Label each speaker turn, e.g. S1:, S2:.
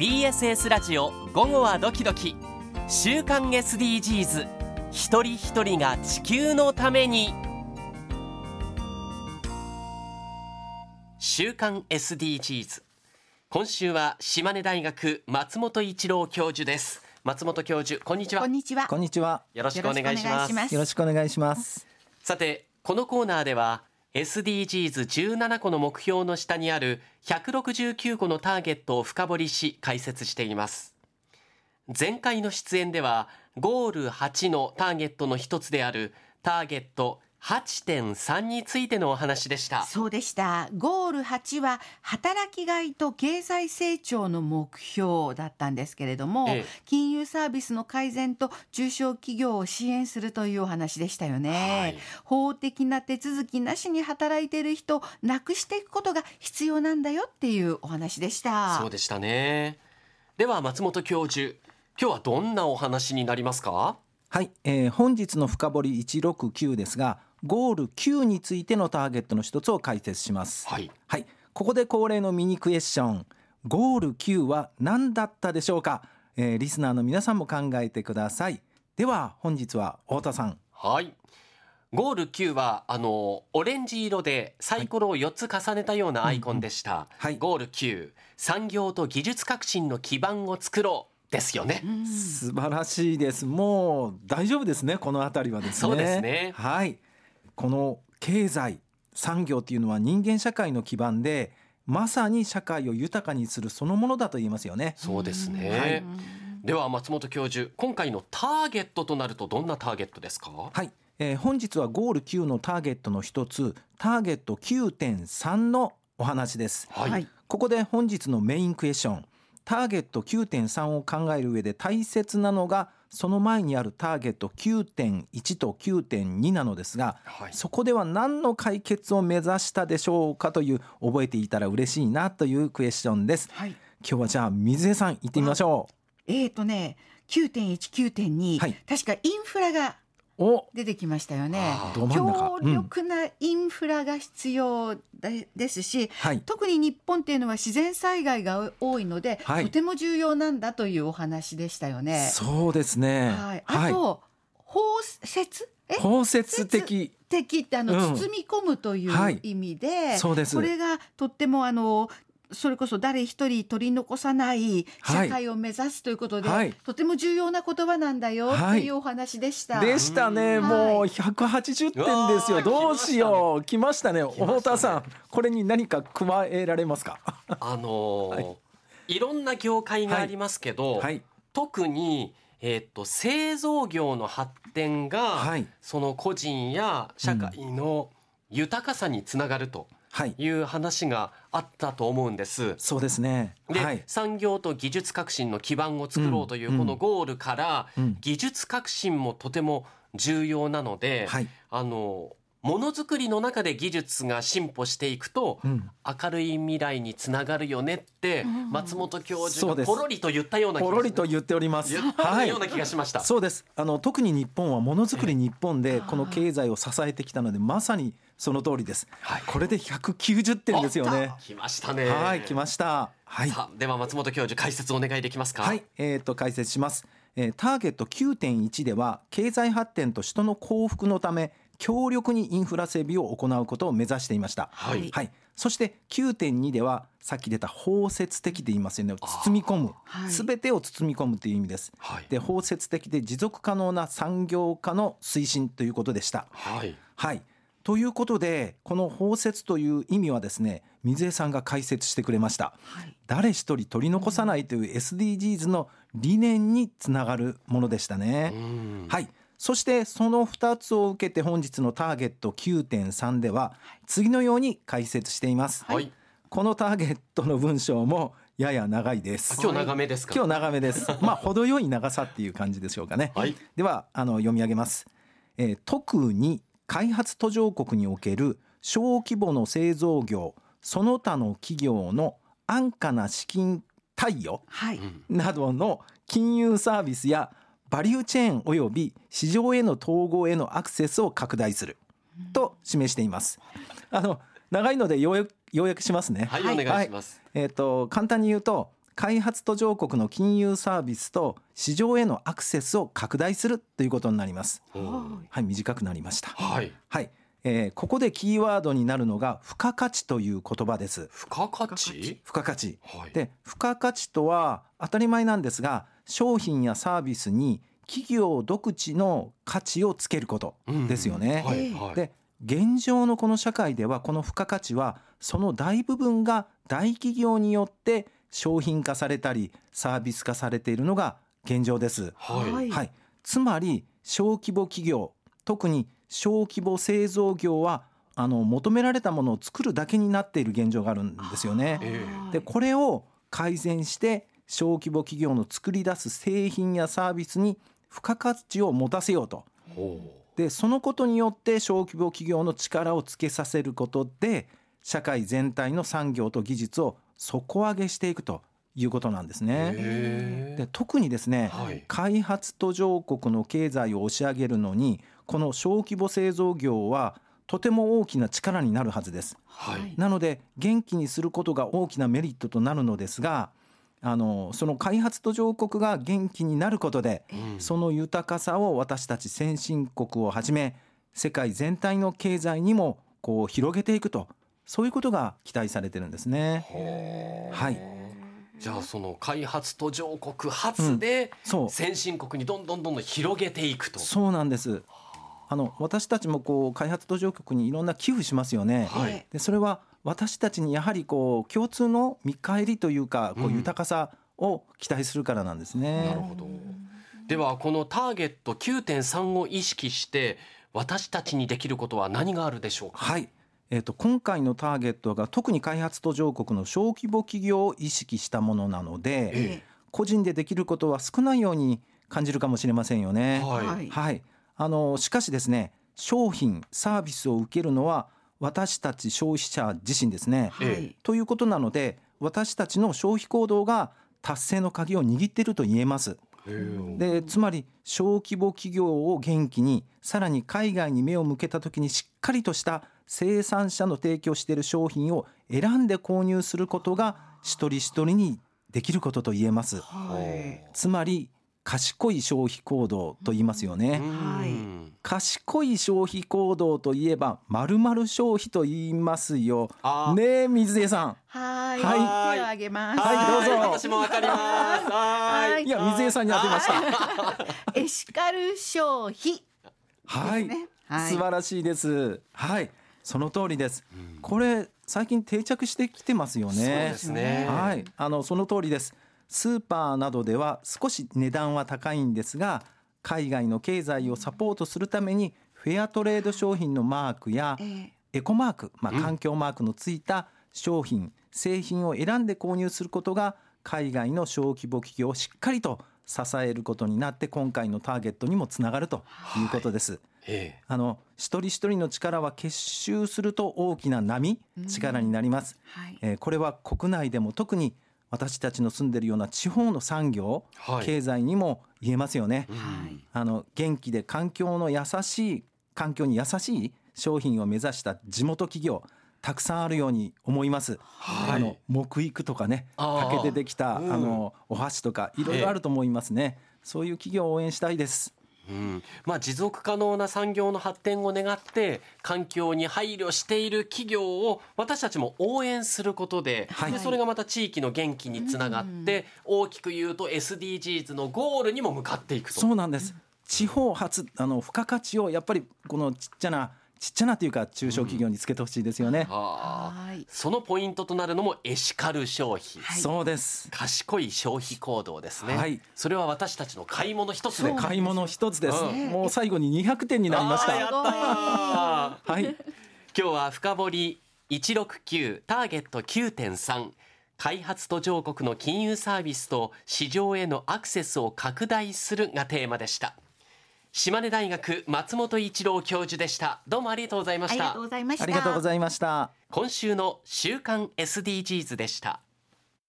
S1: BSS ラジオ午後はドキドキ。週刊 SDGs 一人一人が地球のために。週刊 SDGs 今週は島根大学松本一郎教授です。松本教授こんにちは。
S2: こんにちは。
S3: こんにちは。
S1: よろしくお願いします。
S3: よろしくお願いします。
S1: さてこのコーナーでは SDGs17 個の目標の下にある169個のターゲットを深掘りし解説しています。前回の出演ではゴール8のターゲットの一つであるターゲット8.3についてのお話でした
S2: そうでした。ゴール8は働きがいと経済成長の目標だったんですけれども、
S1: ええ
S2: 金融サービスの改善と中小企業を支援するというお話でしたよね。
S1: はい
S2: 法的な手続きなしに働いている人をなくしていくことが必要なんだよっていうお話でした。
S1: そうでしたねでは松本教授今日はどんなお話になりますか？
S3: はい、えー本日の深掘り169ですが、ゴール9についてのターゲットの一つを解説します。
S1: はい
S3: はい、ここで恒例のミニクエスチョン。ゴール9は何だったでしょうか、えーリスナーの皆さんも考えてください。では本日は太田さん。
S1: はい。ゴール9はあのオレンジ色でサイコロを4つ重ねたようなアイコンでした。
S3: はい
S1: ゴール9産業と技術革新の基盤を作ろうですよね。
S3: 素晴らしいです。もう大丈夫ですね。このあたりはですね。
S1: そうですね
S3: はい。この経済産業っていうのは人間社会の基盤で、まさに社会を豊かにするそのものだと言えますよね。
S1: そうですね。
S3: はい
S1: では松本教授、今回のターゲットとなるとどんなターゲットですか？
S3: はい、えー本日はゴール9のターゲットの一つ、ターゲット9.3のお話です。
S1: はい。
S2: はい
S3: ここで本日のメインクエスチョンターゲット9.3を考える上で大切なのがその前にあるターゲット9.1と9.2なのですが、
S1: はい。
S3: そこでは何の解決を目指したでしょうかという覚えていたら嬉しいなというクエスチョンです。
S2: はい。
S3: 今日はじゃあ水江さん行ってみましょ
S2: えーとね、9.1、9.2、
S3: はい。
S2: 確かインフラが出てきましたよね。強力なインフラが必要でですし、
S3: はい。
S2: 特に日本っていうのは自然災害が多いので、
S3: はい。
S2: とても重要なんだというお話でしたよね。
S3: そうですね。
S2: はい、あと、包摂？え？
S3: 包摂的。
S2: 的ってあの、
S3: うん。
S2: 包み込むとい
S3: はい。う
S2: 意味で、
S3: そうです。
S2: これがとってもあのそれこそ誰一人取り残さない
S3: はい。
S2: 社会を目指すということで、
S3: はい。
S2: とても重要な言葉なんだよと
S3: はい。
S2: いうお話でした。
S3: でしたね、
S2: うん
S3: もう
S2: はい
S3: 180点ですよ。
S1: ー
S3: どうしよう。来ましたね。
S1: 来ましたね。
S3: 太田さんこれに何か加えられますか？
S1: あのーい、ろんな業界がありますけど、
S3: はい。
S1: 特に、えーっと製造業の発展が、
S3: はい。
S1: その個人や社会の豊かさにつながると
S3: はい。
S1: いう話があったと思うんです。
S3: そうですね。
S1: で、
S3: はい。
S1: 産業と技術革新の基盤を作ろうという
S3: うん
S1: このゴールから、
S3: うん。
S1: 技術革新もとても重要なので、
S3: はい。
S1: あのものづくりの中で技術が進歩していくと、
S3: うん。
S1: 明るい未来につながるよねって、松本教授がポロリと言ったような気
S3: ポ
S1: が
S3: ロリと言っております。
S1: 言った
S3: はい
S1: ような気がしました。
S3: そうです。あの特に日本はものづくり日本でこの経済を支えてきたのでまさにその通りです、
S1: はい。
S3: これで190点ですよね。
S1: 来ましたね。
S3: はい来ました。はい。
S1: では松本教授解説お願いできますか？
S3: はい、えー、と解説します、えーターゲット9.1では経済発展と人の幸福のため強力にインフラ整備を行うことを目指していました。
S1: はい。
S3: はい、そして9.2ではさっき出た包摂的で言いますよね。包み込む。
S2: はい。
S3: すべ、てを包み込むという意味です。
S1: はい。
S3: で包摂的で持続可能な産業化の推進ということでした。
S1: はい。
S3: はい。ということでこの包摂という意味はですね水江さんが解説してくれました。
S2: はい。
S3: 誰一人取り残さないという SDGs の理念につながるものでしたね。
S1: うん。
S3: はい。そしてその2つを受けて本日のターゲット9.3では次のように解説しています。
S1: はい。
S3: このターゲットの文章もやや長いです。
S1: 今日長めですか。
S3: 今日長めです。まあ程よい長さっていう感じでしょうかね。
S1: はい。
S3: ではあの読み上げます、えー特に開発途上国における小規模の製造業その他の企業の安価な資金貸与などの金融サービスやバリューチェーンおよび市場への統合へのアクセスを拡大すると示しています。あの長いので要約要約しますね。
S1: はい、
S2: はい
S1: お願いします。
S3: えー、と簡単に言うと開発途上国の金融サービスと市場へのアクセスを拡大するということになります。はい、短くなりました。
S1: はい。
S3: はい、えーここでキーワードになるのが付加価値という言葉です。
S1: 付加価値？
S3: 付加価値。
S1: はい。
S3: で付加価値とは当たり前なんですが商品やサービスに企業独自の価値をつけることですよね。で現状のこの社会ではこの付加価値はその大部分が大企業によって商品化されたりサービス化されているのが現状です。
S1: はい。
S3: はい、つまり小規模企業特に小規模製造業はあの求められたものを作るだけになっている現状があるんですよね。
S1: ええ
S3: でこれを改善して小規模企業の作り出す製品やサービスに付加価値を持たせようと。
S1: ほ
S3: でそのことによって小規模企業の力をつけさせることで社会全体の産業と技術を底上げしていくということなんです
S1: う。
S3: ね。
S1: へ
S3: で特にですね、
S1: はい
S3: 開発途上国の経済を押し上げるのにこの小規模製造業はとても大きな力になるはずです。
S1: はい。
S3: なので元気にすることが大きなメリットとなるのですがあのその開発途上国が元気になることで、
S1: うん
S3: その豊かさを私たち先進国をはじめ世界全体の経済にもこう広げていくとそういうことが期待されてるんですね。はい
S1: じゃあその開発途上国発で
S3: そう
S1: 先進国にどんどんどんどん広げていくと。
S3: そうなんです。あの私たちもこう開発途上国にいろんな寄付しますよね。
S1: はい
S3: でそれは私たちにやはりこう共通の見返りというかこ
S1: う
S3: うん豊かさを期待するからなんですね。
S1: なるほど。ではこのターゲット9.3を意識して私たちにできることは何があるでしょうか？
S3: はい。えっ、と今回のターゲットが特に開発途上国の小規模企業を意識したものなので、
S1: え
S3: 個人でできることは少ないように感じるかもしれませんよね。
S1: はい。
S2: はい
S3: はい、あのしかしですね商品サービスを受けるのは私たち消費者自身ですね。
S1: え
S2: はい
S3: ということなので私たちの消費行動が達成の鍵を握っていると言えます。でつまり小規模企業を元気にさらに海外に目を向けた時にしっかりとした生産者の提供している商品を選んで購入することが一人一人にできることと言えます。
S2: はい
S3: つまり賢い消費行動と言いますよね。
S1: うん
S3: 賢い消費行動といえば〇〇消費と言いますよ。ねえ水江さん。
S2: はい
S3: はい
S2: 手を挙げます
S3: はいどうぞ
S1: 私もわかります。は。
S2: はい
S3: いや水江さんに当てました。
S2: エシカル消費
S3: はい、
S2: ですねはい
S3: 素晴らしいです。はい、その通りです。これ最近定着してきてますよ
S1: そう
S3: ね
S1: で。すね。
S3: はい、あのその通りです。スーパーなどでは少し値段は高いんですが、海外の経済をサポートするためにフェアトレード商品のマークや
S2: ええ。
S3: エコマーク、まあ、
S1: うん。
S3: 環境マークのついた商品、製品を選んで購入することが海外の小規模企業をしっかりと支えることになって今回のターゲットにもつながるとい。うことです。
S1: ええ。
S3: あの一人一人の力は結集すると大きな波力になります、
S2: はい。
S3: えーこれは国内でも特に私たちの住んでいるような地方の産業、
S1: はい。
S3: 経済にも言えますよね、
S2: はい。
S3: あの元気で環境の優しい環境に優しい商品を目指した地元企業たくさんあるように思います、
S1: はい。
S3: あの木育とかね竹でできたあ
S1: うん。
S3: のお箸とかいろいろあると思いますね、そういう企業を応援したいです
S1: うん、まあ持続可能な産業の発展を願って環境に配慮している企業を私たちも応援することで,、
S3: はい
S1: でそれがまた地域の元気につながって、大きく言うと SDGs のゴールにも向かっていくと。
S3: そうなんです。地方発あの付加価値をやっぱりこのちっちゃなちっちゃなというか中小企業につけてほしいですよね。
S1: あー
S2: はい。
S1: そのポイントとなるのもエシカル消費、
S2: はい。
S3: そうです。
S1: 賢い消費行動ですね、
S3: はい。
S1: それは私たちの買い物一つで。
S2: そう
S3: 買い物一つです。
S1: うん
S3: もう最後に200点になりました。
S1: やったー。
S3: はい。
S1: 今日は深掘り169ターゲット9.3開発途上国の金融サービスと市場へのアクセスを拡大するがテーマでした島根大学松本一郎教授でした。どうも
S2: ありがとうございました。
S3: ありがとうございました。
S1: 今週の週刊 SDGs でした